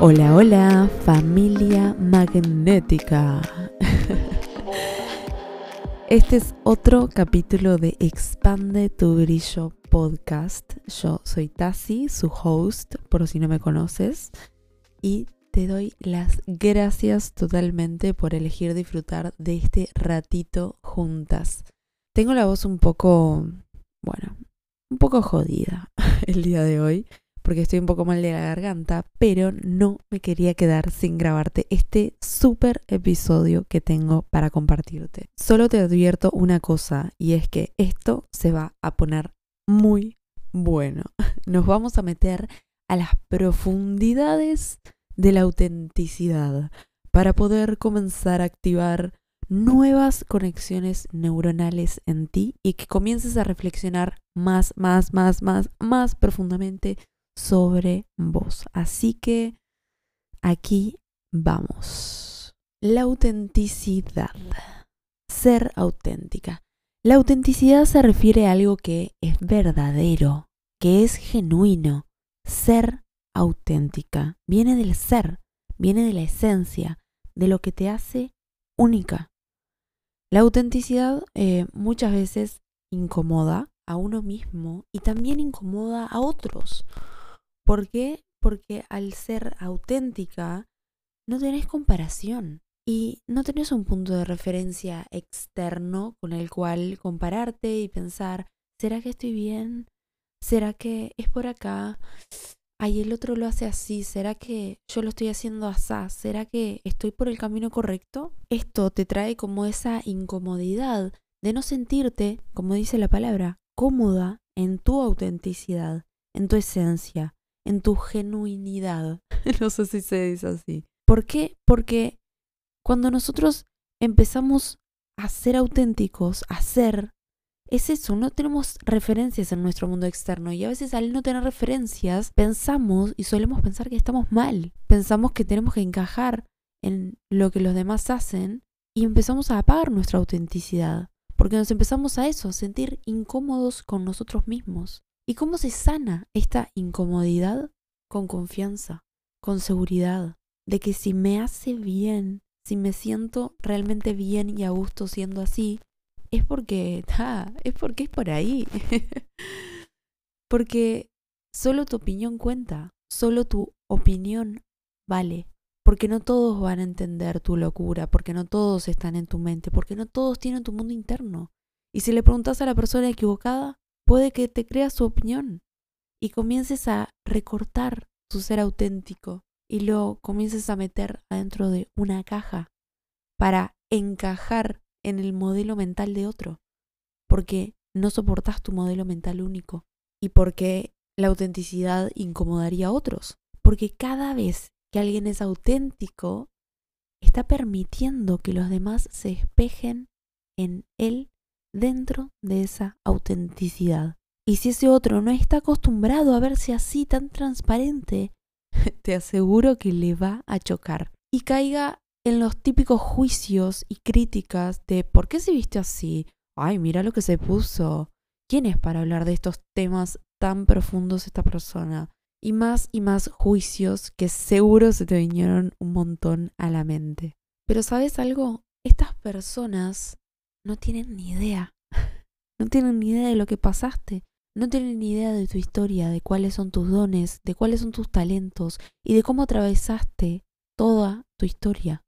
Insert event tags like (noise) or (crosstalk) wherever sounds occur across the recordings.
Hola, hola, familia magnética. Este es otro capítulo de Expande tu brillo podcast. Yo soy Tassi, su host, por si no me conoces, y te doy las gracias totalmente por elegir disfrutar de este ratito juntas. Tengo la voz un poco, bueno, un poco jodida (laughs) el día de hoy porque estoy un poco mal de la garganta, pero no me quería quedar sin grabarte este súper episodio que tengo para compartirte. Solo te advierto una cosa y es que esto se va a poner muy bueno. (laughs) Nos vamos a meter a las profundidades de la autenticidad para poder comenzar a activar nuevas conexiones neuronales en ti y que comiences a reflexionar más, más, más, más, más profundamente sobre vos. Así que aquí vamos. La autenticidad. Ser auténtica. La autenticidad se refiere a algo que es verdadero, que es genuino. Ser auténtica. Viene del ser, viene de la esencia, de lo que te hace única. La autenticidad eh, muchas veces incomoda a uno mismo y también incomoda a otros. ¿Por qué? Porque al ser auténtica no tenés comparación y no tenés un punto de referencia externo con el cual compararte y pensar, ¿será que estoy bien? ¿Será que es por acá? Ay, el otro lo hace así, ¿será que yo lo estoy haciendo así? ¿Será que estoy por el camino correcto? Esto te trae como esa incomodidad de no sentirte, como dice la palabra, cómoda en tu autenticidad, en tu esencia, en tu genuinidad. (laughs) no sé si se dice así. ¿Por qué? Porque cuando nosotros empezamos a ser auténticos, a ser, es eso, no tenemos referencias en nuestro mundo externo y a veces al no tener referencias pensamos y solemos pensar que estamos mal, pensamos que tenemos que encajar en lo que los demás hacen y empezamos a apagar nuestra autenticidad, porque nos empezamos a eso, a sentir incómodos con nosotros mismos. ¿Y cómo se sana esta incomodidad? Con confianza, con seguridad, de que si me hace bien, si me siento realmente bien y a gusto siendo así, es porque, (laughs) es porque es por ahí. (laughs) porque solo tu opinión cuenta, solo tu opinión vale. Porque no todos van a entender tu locura, porque no todos están en tu mente, porque no todos tienen tu mundo interno. Y si le preguntas a la persona equivocada, puede que te creas su opinión y comiences a recortar tu ser auténtico y lo comiences a meter adentro de una caja para encajar en el modelo mental de otro, porque no soportas tu modelo mental único y porque la autenticidad incomodaría a otros, porque cada vez que alguien es auténtico, está permitiendo que los demás se espejen en él dentro de esa autenticidad. Y si ese otro no está acostumbrado a verse así tan transparente, (laughs) te aseguro que le va a chocar y caiga en los típicos juicios y críticas de ¿por qué se viste así? Ay, mira lo que se puso. ¿Quién es para hablar de estos temas tan profundos esta persona? Y más y más juicios que seguro se te vinieron un montón a la mente. Pero ¿sabes algo? Estas personas no tienen ni idea. (laughs) No tienen ni idea de lo que pasaste. No tienen ni idea de tu historia, de cuáles son tus dones, de cuáles son tus talentos y de cómo atravesaste toda tu historia.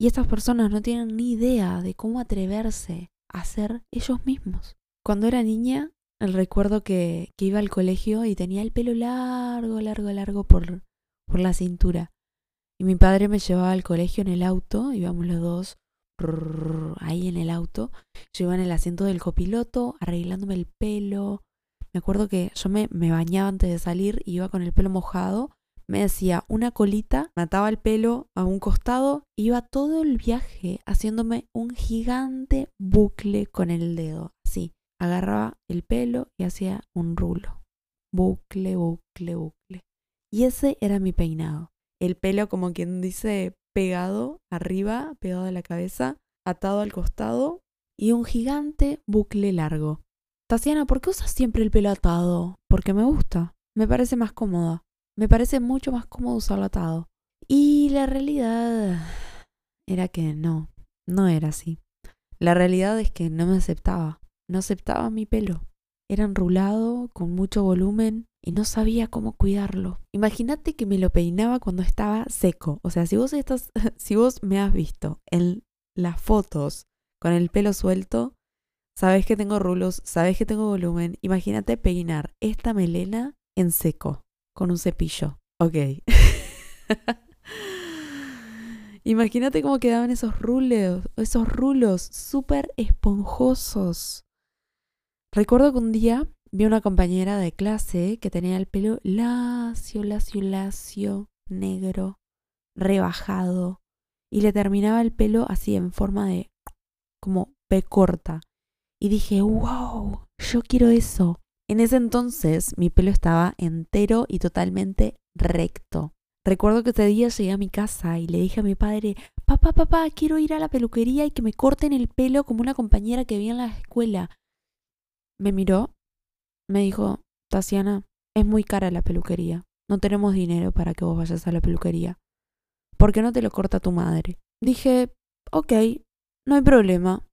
Y estas personas no tienen ni idea de cómo atreverse a ser ellos mismos. Cuando era niña, recuerdo que, que iba al colegio y tenía el pelo largo, largo, largo por, por la cintura. Y mi padre me llevaba al colegio en el auto, íbamos los dos ahí en el auto. Yo iba en el asiento del copiloto, arreglándome el pelo. Me acuerdo que yo me, bañaba antes de salir, iba con el pelo mojado. Me decía una colita, mataba el pelo a un costado, iba todo el viaje haciéndome un gigante bucle con el dedo. Así, agarraba el pelo y hacía un rulo. Bucle, bucle, bucle. Y ese era mi peinado. El pelo, como quien dice, pegado arriba, pegado a la cabeza, atado al costado y un gigante bucle largo. Tatiana, ¿por qué usas siempre el pelo atado? Porque me gusta. Me parece más cómoda. Me parece mucho más cómodo usarlo atado. Y la realidad era que no, no era así. La realidad es que no me aceptaba, no aceptaba mi pelo. Era enrulado, con mucho volumen, y no sabía cómo cuidarlo. Imagínate que me lo peinaba cuando estaba seco. O sea, si vos estás, (laughs) si vos me has visto en las fotos con el pelo suelto, sabes que tengo rulos, sabes que tengo volumen. Imagínate peinar esta melena en seco, con un cepillo. Ok. (laughs) Imagínate cómo quedaban esos rulos, esos rulos súper esponjosos. Recuerdo que un día vi una compañera de clase que tenía el pelo lacio, lacio, lacio, negro, rebajado, y le terminaba el pelo así en forma de como P corta. Y dije, wow, yo quiero eso. En ese entonces mi pelo estaba entero y totalmente recto. Recuerdo que ese día llegué a mi casa y le dije a mi padre, papá, papá, quiero ir a la peluquería y que me corten el pelo como una compañera que vi en la escuela. Me miró, me dijo, Tasiana, es muy cara la peluquería. No tenemos dinero para que vos vayas a la peluquería. ¿Por qué no te lo corta tu madre? Dije, ok, no hay problema.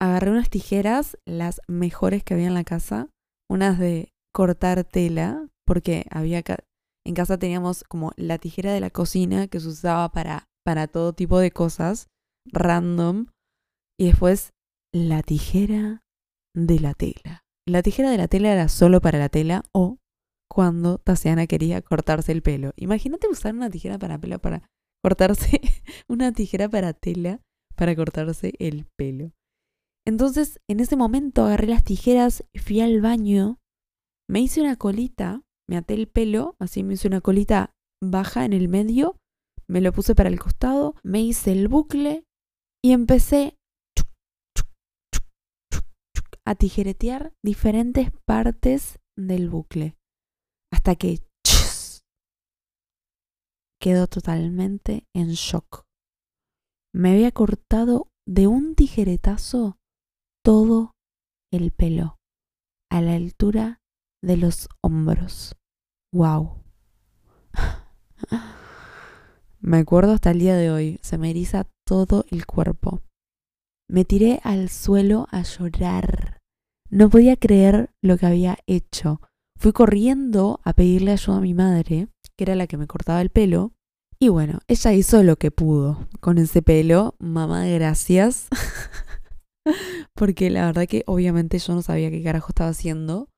Agarré unas tijeras, las mejores que había en la casa, unas de cortar tela, porque había en casa teníamos como la tijera de la cocina que se usaba para, para todo tipo de cosas, random, y después la tijera de la tela. La tijera de la tela era solo para la tela o cuando Tasiana quería cortarse el pelo. Imagínate usar una tijera para pelo para cortarse, (laughs) una tijera para tela para cortarse el pelo. Entonces, en ese momento agarré las tijeras, fui al baño, me hice una colita me até el pelo, así me hice una colita baja en el medio, me lo puse para el costado, me hice el bucle y empecé a tijeretear diferentes partes del bucle hasta que quedó totalmente en shock. Me había cortado de un tijeretazo todo el pelo a la altura de los hombros. ¡Wow! (laughs) Me acuerdo hasta el día de hoy, se me eriza todo el cuerpo. Me tiré al suelo a llorar. No podía creer lo que había hecho. Fui corriendo a pedirle ayuda a mi madre, que era la que me cortaba el pelo. Y bueno, ella hizo lo que pudo con ese pelo. Mamá, gracias. (laughs) Porque la verdad que obviamente yo no sabía qué carajo estaba haciendo.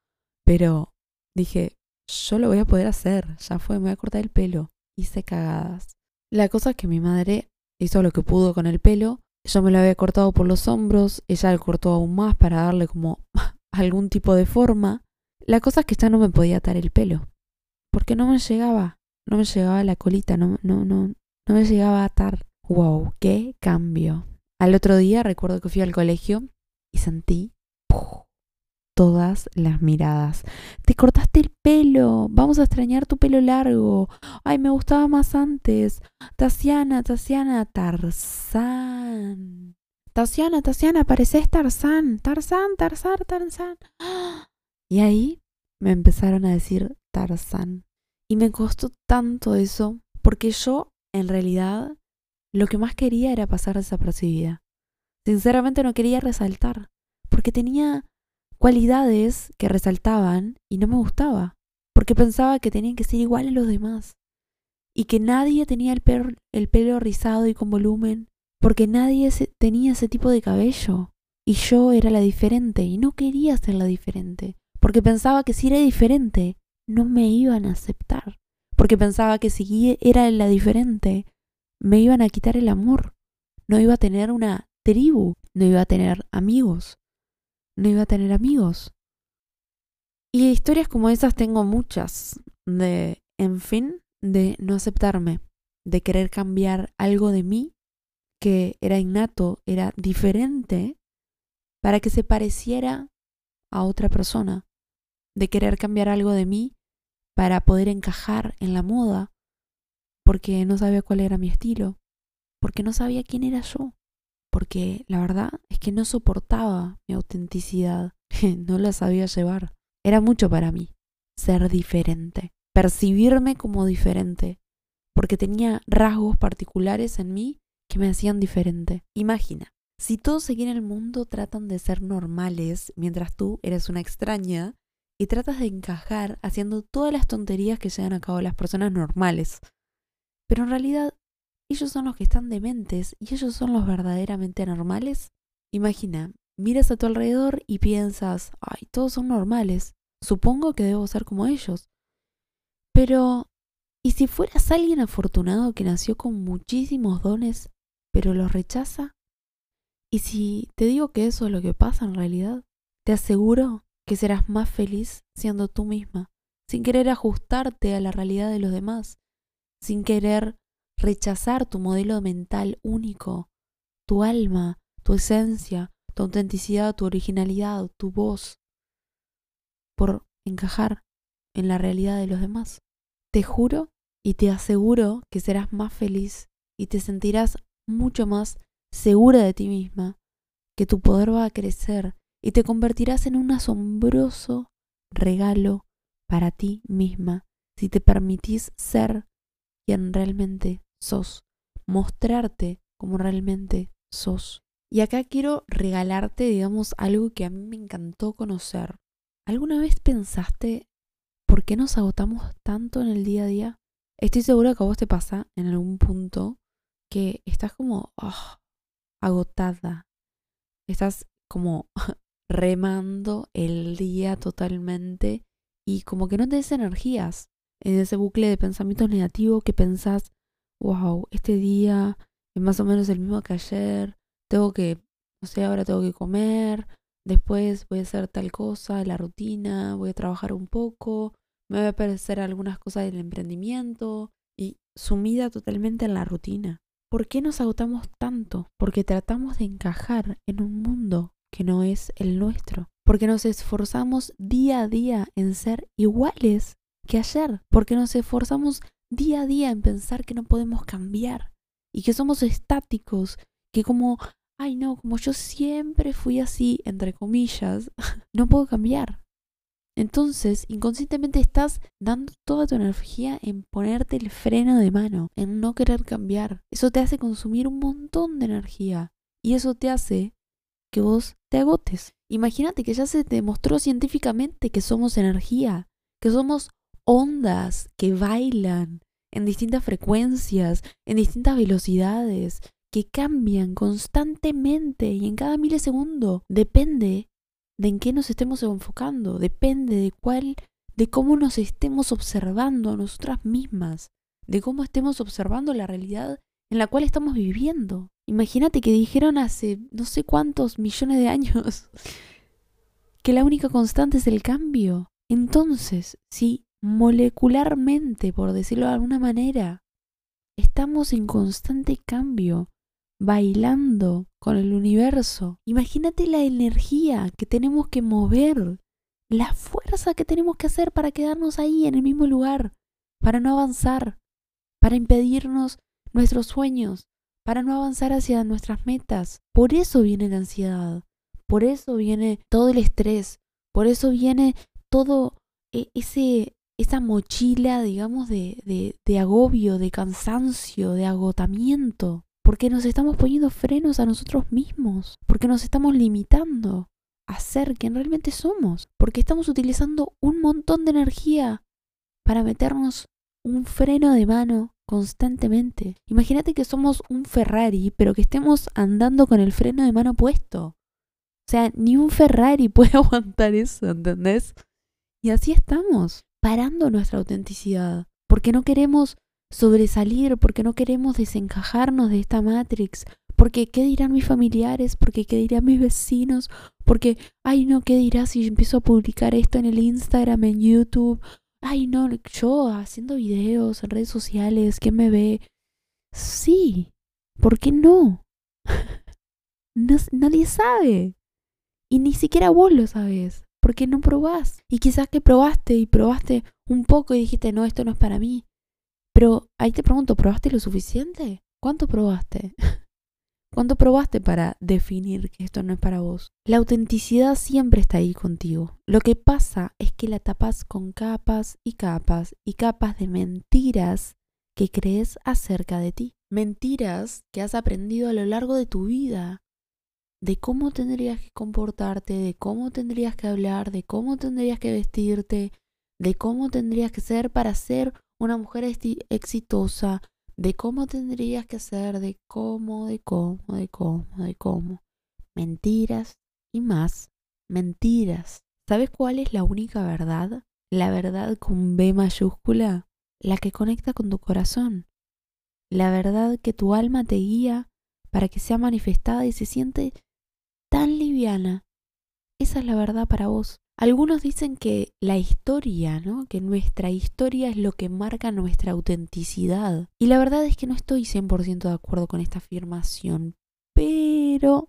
Pero dije, yo lo voy a poder hacer, ya fue, me voy a cortar el pelo. Hice cagadas. La cosa es que mi madre hizo lo que pudo con el pelo. Yo me lo había cortado por los hombros, ella lo cortó aún más para darle como (laughs) algún tipo de forma. La cosa es que ya no me podía atar el pelo, porque no me llegaba, no me llegaba la colita, no, no, no, no me llegaba a atar. Wow, qué cambio. Al otro día recuerdo que fui al colegio y sentí todas las miradas. Te cortaste el pelo, vamos a extrañar tu pelo largo. Ay, me gustaba más antes. Tasiana, Tasiana, Tarzán. Tasiana, Tasiana, pareces Tarzán. Tarzán, Tarzán, Tarzán. (gasps) Y ahí me empezaron a decir Tarzán. Y me costó tanto eso, porque yo, en realidad, lo que más quería era pasar desapercibida. Sinceramente no quería resaltar, porque tenía cualidades que resaltaban y no me gustaba, porque pensaba que tenían que ser iguales los demás y que nadie tenía el, el pelo rizado y con volumen, porque nadie tenía ese tipo de cabello y yo era la diferente y no quería ser la diferente, porque pensaba que si era diferente no me iban a aceptar, porque pensaba que si era la diferente me iban a quitar el amor, no iba a tener una tribu, no iba a tener amigos, no iba a tener amigos. Y historias como esas tengo muchas, de, en fin, de no aceptarme, de querer cambiar algo de mí que era innato, era diferente, para que se pareciera a otra persona, de querer cambiar algo de mí para poder encajar en la moda, porque no sabía cuál era mi estilo, porque no sabía quién era yo porque la verdad es que no soportaba mi autenticidad, (laughs) no la sabía llevar. Era mucho para mí ser diferente, percibirme como diferente, porque tenía rasgos particulares en mí que me hacían diferente. Imagina, si todos aquí en el mundo tratan de ser normales mientras tú eres una extraña y tratas de encajar haciendo todas las tonterías que llevan a cabo las personas normales. Pero en realidad ellos son los que están dementes y ellos son los verdaderamente normales. Imagina, miras a tu alrededor y piensas, ay, todos son normales, supongo que debo ser como ellos. Pero, ¿y si fueras alguien afortunado que nació con muchísimos dones, pero los rechaza? ¿Y si te digo que eso es lo que pasa en realidad? Te aseguro que serás más feliz siendo tú misma, sin querer ajustarte a la realidad de los demás, sin querer rechazar tu modelo mental único, tu alma, tu esencia, tu autenticidad, tu originalidad, tu voz, por encajar en la realidad de los demás. Te juro y te aseguro que serás más feliz y te sentirás mucho más segura de ti misma, que tu poder va a crecer y te convertirás en un asombroso regalo para ti misma si te permitís ser quien realmente sos, mostrarte como realmente sos. Y acá quiero regalarte, digamos, algo que a mí me encantó conocer. ¿Alguna vez pensaste por qué nos agotamos tanto en el día a día? Estoy segura que a vos te pasa en algún punto que estás como ah, agotada. Estás como (laughs) remando el día totalmente y como que no te des energías en ese bucle de pensamientos negativos que pensás, wow, este día es más o menos el mismo que ayer, tengo que, no sé, ahora tengo que comer, después voy a hacer tal cosa, la rutina, voy a trabajar un poco, me voy a aparecer algunas cosas del emprendimiento y sumida totalmente en la rutina. ¿Por qué nos agotamos tanto? Porque tratamos de encajar en un mundo que no es el nuestro. Porque nos esforzamos día a día en ser iguales que ayer. Porque nos esforzamos día a día en pensar que no podemos cambiar y que somos estáticos, que como, ay no, como yo siempre fui así, entre comillas, (laughs) no puedo cambiar. Entonces, inconscientemente estás dando toda tu energía en ponerte el freno de mano, en no querer cambiar. Eso te hace consumir un montón de energía y eso te hace que vos te agotes. Imagínate que ya se demostró científicamente que somos energía, que somos ondas que bailan en distintas frecuencias, en distintas velocidades, que cambian constantemente y en cada milisegundo. Depende de en qué nos estemos enfocando, depende de cuál, de cómo nos estemos observando a nosotras mismas, de cómo estemos observando la realidad en la cual estamos viviendo. Imagínate que dijeron hace no sé cuántos millones de años (laughs) que la única constante es el cambio. Entonces, si molecularmente, por decirlo de alguna manera, estamos en constante cambio, bailando con el universo. Imagínate la energía que tenemos que mover, la fuerza que tenemos que hacer para quedarnos ahí en el mismo lugar, para no avanzar, para impedirnos nuestros sueños, para no avanzar hacia nuestras metas. Por eso viene la ansiedad, por eso viene todo el estrés, por eso viene todo e, ese esa mochila, digamos, de, de, agobio, de cansancio, de agotamiento porque nos estamos poniendo frenos a nosotros mismos, porque nos estamos limitando a ser quien realmente somos, porque estamos utilizando un montón de energía para meternos un freno de mano constantemente. Imagínate que somos un Ferrari, pero que estemos andando con el freno de mano puesto. O sea, ni un Ferrari (laughs) puede aguantar eso, ¿entendés? Y así estamos, parando nuestra autenticidad, porque no queremos sobresalir, porque no queremos desencajarnos de esta Matrix, porque qué dirán mis familiares, porque qué dirán mis vecinos, porque, ay no, qué dirá si empiezo a publicar esto en el Instagram, en YouTube, ay no, yo haciendo videos en redes sociales, ¿quién me ve? Sí, ¿por qué no? (laughs) no nadie sabe. Y ni siquiera vos lo sabes, porque no probás. Y quizás que probaste y probaste un poco y dijiste, no, esto no es para mí. Pero ahí te pregunto, ¿probaste lo suficiente? ¿Cuánto probaste? (laughs) ¿Cuánto probaste para definir que esto no es para vos? La autenticidad siempre está ahí contigo. Lo que pasa es que la tapas con capas y capas y capas de mentiras que crees acerca de ti. Mentiras que has aprendido a lo largo de tu vida de cómo tendrías que comportarte, de cómo tendrías que hablar, de cómo tendrías que vestirte, de cómo tendrías que ser para ser una mujer exitosa, de cómo tendrías que ser, de cómo, de cómo, de cómo, de cómo. Mentiras y más mentiras. ¿Sabes cuál es la única verdad? La verdad con B mayúscula, la que conecta con tu corazón. La verdad que tu alma te guía para que sea manifestada y se siente tan liviana. Esa es la verdad para vos. Algunos dicen que la historia, ¿no? Que nuestra historia es lo que marca nuestra autenticidad. Y la verdad es que no estoy 100% de acuerdo con esta afirmación, pero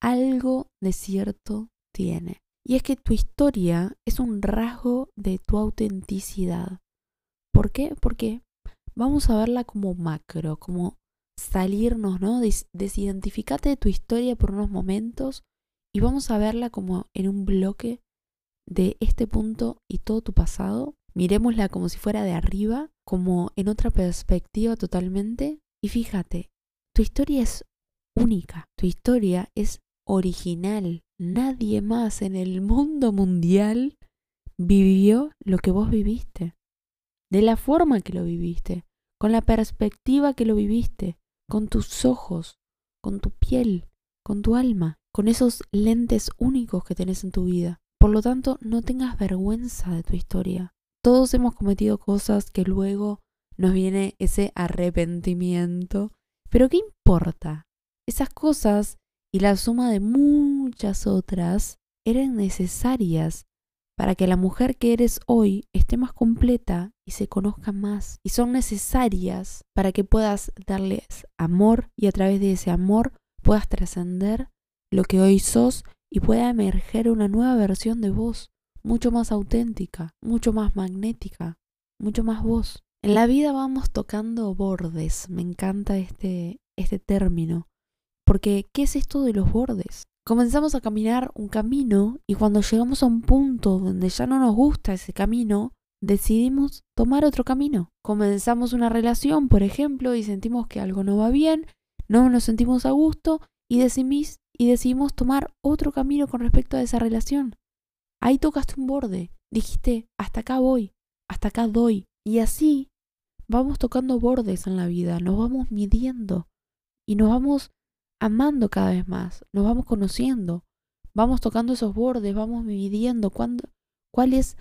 algo de cierto tiene. Y es que tu historia es un rasgo de tu autenticidad. ¿Por qué? Porque vamos a verla como macro, como salirnos, ¿no? Des desidentificate de tu historia por unos momentos y vamos a verla como en un bloque de este punto y todo tu pasado. Miremosla como si fuera de arriba, como en otra perspectiva totalmente. Y fíjate, tu historia es única, tu historia es original. Nadie más en el mundo mundial vivió lo que vos viviste, de la forma que lo viviste, con la perspectiva que lo viviste, con tus ojos, con tu piel, con tu alma, con esos lentes únicos que tenés en tu vida. Por lo tanto, no tengas vergüenza de tu historia. Todos hemos cometido cosas que luego nos viene ese arrepentimiento. Pero ¿qué importa? Esas cosas y la suma de muchas otras eran necesarias para que la mujer que eres hoy esté más completa y se conozca más. Y son necesarias para que puedas darles amor y a través de ese amor puedas trascender lo que hoy sos y pueda emerger una nueva versión de vos, mucho más auténtica, mucho más magnética, mucho más vos. En la vida vamos tocando bordes, me encanta este, este término, porque, ¿qué es esto de los bordes? Comenzamos a caminar un camino y cuando llegamos a un punto donde ya no nos gusta ese camino, decidimos tomar otro camino. Comenzamos una relación, por ejemplo, y sentimos que algo no va bien, no nos sentimos a gusto y, decidimos, y decidimos tomar otro camino con respecto a esa relación. Ahí tocaste un borde, dijiste, hasta acá voy, hasta acá doy. Y así vamos tocando bordes en la vida, nos vamos midiendo y nos vamos amando cada vez más, nos vamos conociendo, vamos tocando esos bordes, vamos midiendo cuándo, cuál es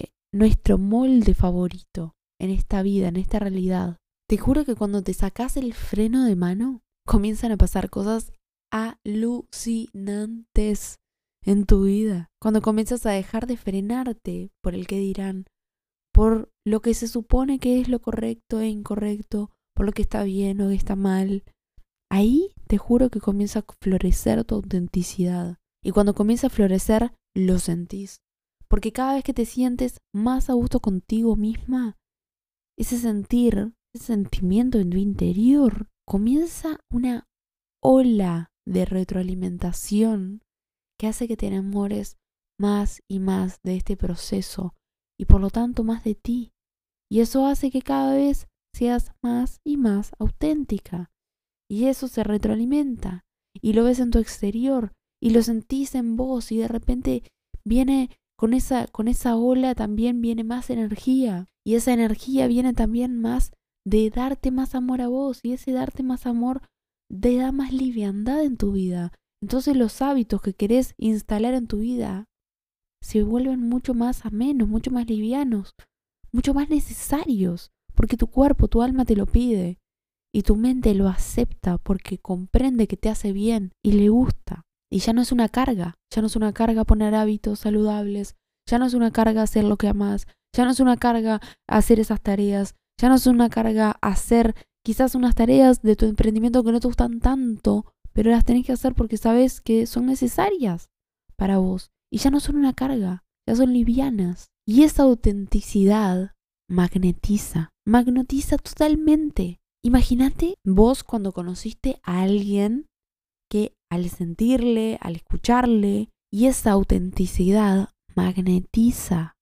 eh, nuestro molde favorito en esta vida, en esta realidad. Te juro que cuando te sacas el freno de mano, comienzan a pasar cosas alucinantes en tu vida. Cuando comienzas a dejar de frenarte por el que dirán, por lo que se supone que es lo correcto e incorrecto, por lo que está bien o está mal, ahí te juro que comienza a florecer tu autenticidad. Y cuando comienza a florecer, lo sentís. Porque cada vez que te sientes más a gusto contigo misma, ese sentir, ese sentimiento en tu interior, comienza una ola de retroalimentación que hace que te enamores más y más de este proceso y por lo tanto más de ti. Y eso hace que cada vez seas más y más auténtica. Y eso se retroalimenta. Y lo ves en tu exterior. Y lo sentís en vos. Y de repente viene con esa, con esa ola también viene más energía. Y esa energía viene también más de darte más amor a vos. Y ese darte más amor te da más liviandad en tu vida. Entonces los hábitos que querés instalar en tu vida se vuelven mucho más amenos, mucho más livianos, mucho más necesarios, porque tu cuerpo, tu alma te lo pide y tu mente lo acepta porque comprende que te hace bien y le gusta. Y ya no es una carga, ya no es una carga poner hábitos saludables, ya no es una carga hacer lo que amas, ya no es una carga hacer esas tareas, ya no es una carga hacer quizás unas tareas de tu emprendimiento que no te gustan tanto, pero las tenés que hacer porque sabes que son necesarias para vos. Y ya no son una carga, ya son livianas. Y esa autenticidad magnetiza, magnetiza totalmente. Imagínate vos cuando conociste a alguien que al sentirle, al escucharle, y esa autenticidad magnetiza,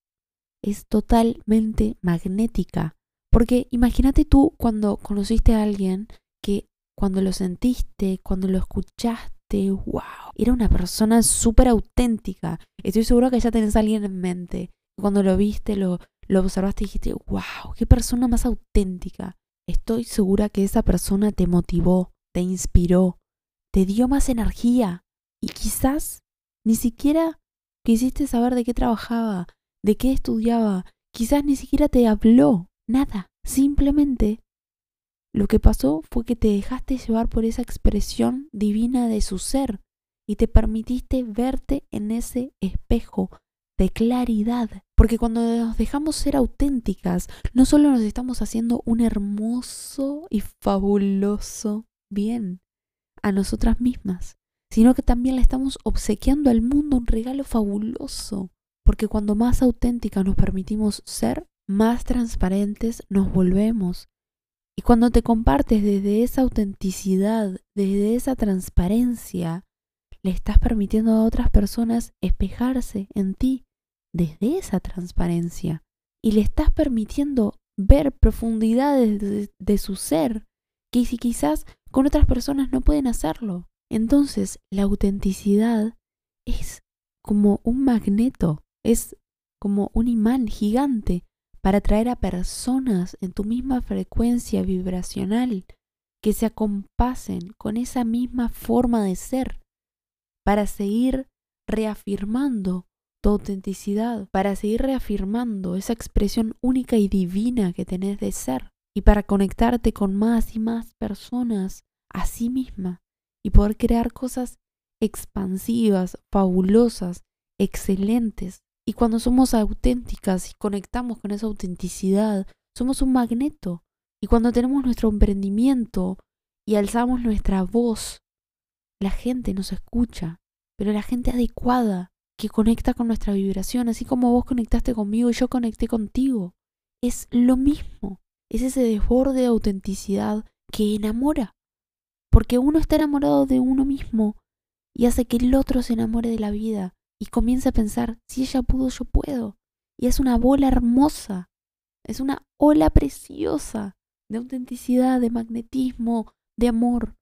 es totalmente magnética, Porque imagínate tú cuando conociste a alguien que cuando lo sentiste, cuando lo escuchaste, wow, era una persona súper auténtica. Estoy seguro que ya tenés a alguien en mente. Cuando lo viste, lo, observaste y dijiste, wow, qué persona más auténtica. Estoy segura que esa persona te motivó, te inspiró, te dio más energía y quizás ni siquiera quisiste saber de qué trabajaba, de qué estudiaba, quizás ni siquiera te habló, nada, simplemente lo que pasó fue que te dejaste llevar por esa expresión divina de su ser y te permitiste verte en ese espejo de claridad. Porque cuando nos dejamos ser auténticas, no solo nos estamos haciendo un hermoso y fabuloso bien a nosotras mismas, sino que también le estamos obsequiando al mundo un regalo fabuloso. Porque cuando más auténticas nos permitimos ser, más transparentes nos volvemos. Y cuando te compartes desde esa autenticidad, desde esa transparencia, le estás permitiendo a otras personas espejarse en ti desde esa transparencia. Y le estás permitiendo ver profundidades de, su ser que si quizás con otras personas no pueden hacerlo. Entonces, la autenticidad es como un magneto, es como un imán gigante para atraer a personas en tu misma frecuencia vibracional que se acompasen con esa misma forma de ser, para seguir reafirmando tu autenticidad, para seguir reafirmando esa expresión única y divina que tenés de ser, y para conectarte con más y más personas a sí misma y poder crear cosas expansivas, fabulosas, excelentes, y cuando somos auténticas y conectamos con esa autenticidad, somos un magneto. Y cuando tenemos nuestro emprendimiento y alzamos nuestra voz, la gente nos escucha, pero la gente adecuada, que conecta con nuestra vibración, así como vos conectaste conmigo y yo conecté contigo. Es lo mismo, es ese desborde de autenticidad que enamora, porque uno está enamorado de uno mismo y hace que el otro se enamore de la vida y comienza a pensar, si ella pudo, yo puedo. Y es una bola hermosa, es una ola preciosa de autenticidad, de magnetismo, de amor,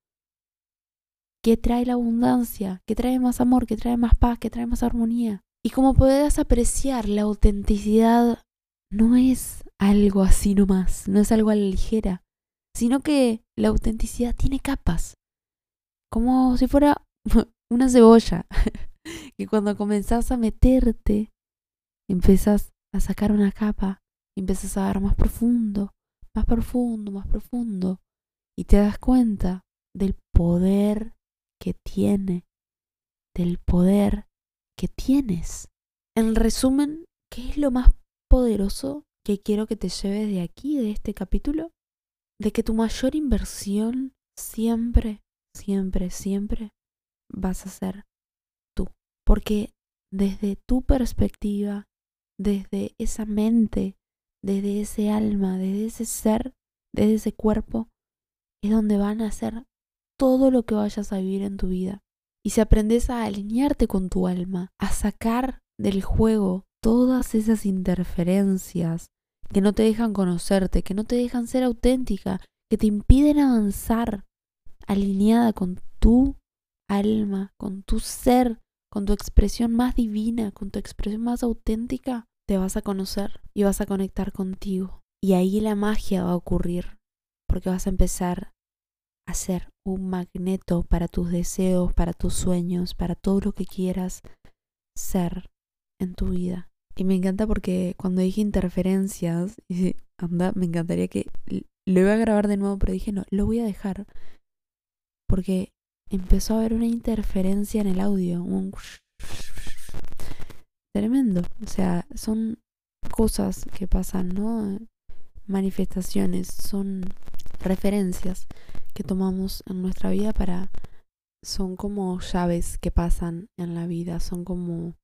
que trae la abundancia, que trae más amor, que trae más paz, que trae más armonía. Y como podrás apreciar, la autenticidad no es algo así nomás, no es algo a la ligera, sino que la autenticidad tiene capas, como si fuera (laughs) una cebolla. Que cuando comenzás a meterte, empezás a sacar una capa, y empiezas a ver más profundo, más profundo, más profundo, y te das cuenta del poder que tiene, del poder que tienes. En resumen, ¿qué es lo más poderoso que quiero que te lleves de aquí, de este capítulo? De que tu mayor inversión siempre, siempre, siempre vas a ser porque desde tu perspectiva, desde esa mente, desde ese alma, desde ese ser, desde ese cuerpo, es donde van a hacer todo lo que vayas a vivir en tu vida. Y si aprendes a alinearte con tu alma, a sacar del juego todas esas interferencias que no te dejan conocerte, que no te dejan ser auténtica, que te impiden avanzar alineada con tu alma, con tu ser, con tu expresión más divina, con tu expresión más auténtica, te vas a conocer y vas a conectar contigo. Y ahí la magia va a ocurrir, porque vas a empezar a ser un magneto para tus deseos, para tus sueños, para todo lo que quieras ser en tu vida. Y me encanta porque cuando dije interferencias, (laughs) anda, me encantaría que lo iba a grabar de nuevo, pero dije no, lo voy a dejar. Porque empezó a haber una interferencia en el audio, un tremendo. O sea, son cosas que pasan, ¿no? Manifestaciones, son referencias que tomamos en nuestra vida para... Son como llaves que pasan en la vida, son como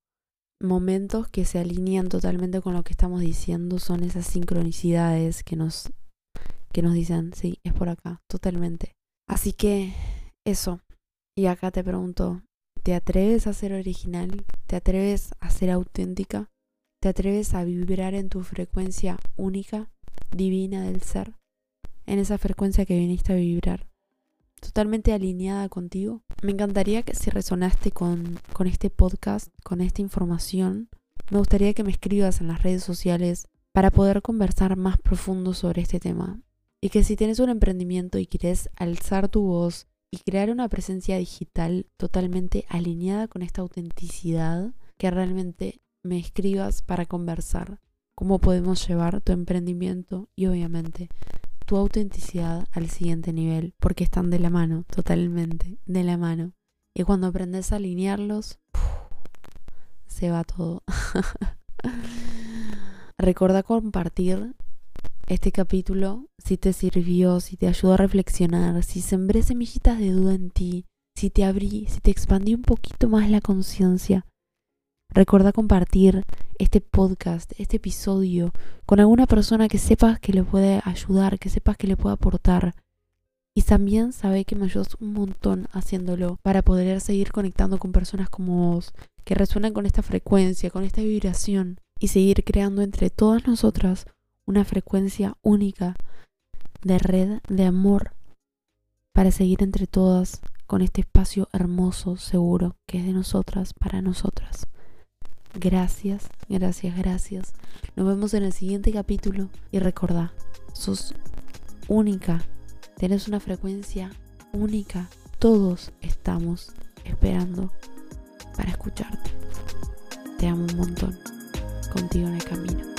momentos que se alinean totalmente con lo que estamos diciendo, son esas sincronicidades que nos, que nos dicen, sí, es por acá, totalmente. Así que eso, y acá te pregunto, ¿te atreves a ser original? ¿Te atreves a ser auténtica? ¿Te atreves a vibrar en tu frecuencia única? divina del ser, en esa frecuencia que viniste a vibrar, totalmente alineada contigo. Me encantaría que si resonaste con, con este podcast, con esta información, me gustaría que me escribas en las redes sociales para poder conversar más profundo sobre este tema. Y que si tienes un emprendimiento y quieres alzar tu voz y crear una presencia digital totalmente alineada con esta autenticidad, que realmente me escribas para conversar cómo podemos llevar tu emprendimiento y obviamente tu autenticidad al siguiente nivel, porque están de la mano, totalmente, de la mano. Y cuando aprendes a alinearlos, se va todo. (laughs) Recuerda compartir este capítulo si te sirvió, si te ayudó a reflexionar, si sembré semillitas de duda en ti, si te abrí, si te expandí un poquito más la conciencia. Recuerda compartir este podcast, este episodio, con alguna persona que sepas que le puede ayudar, que sepas que le puede aportar. Y también sabe que me ayudas un montón haciéndolo para poder seguir conectando con personas como vos, que resuenan con esta frecuencia, con esta vibración, y seguir creando entre todas nosotras una frecuencia única de red de amor para seguir entre todas con este espacio hermoso, seguro, que es de nosotras para nosotras. Gracias, gracias, gracias. Nos vemos en el siguiente capítulo y recordá, sos única, tenés una frecuencia única. Todos estamos esperando para escucharte. Te amo un montón. Contigo en el camino.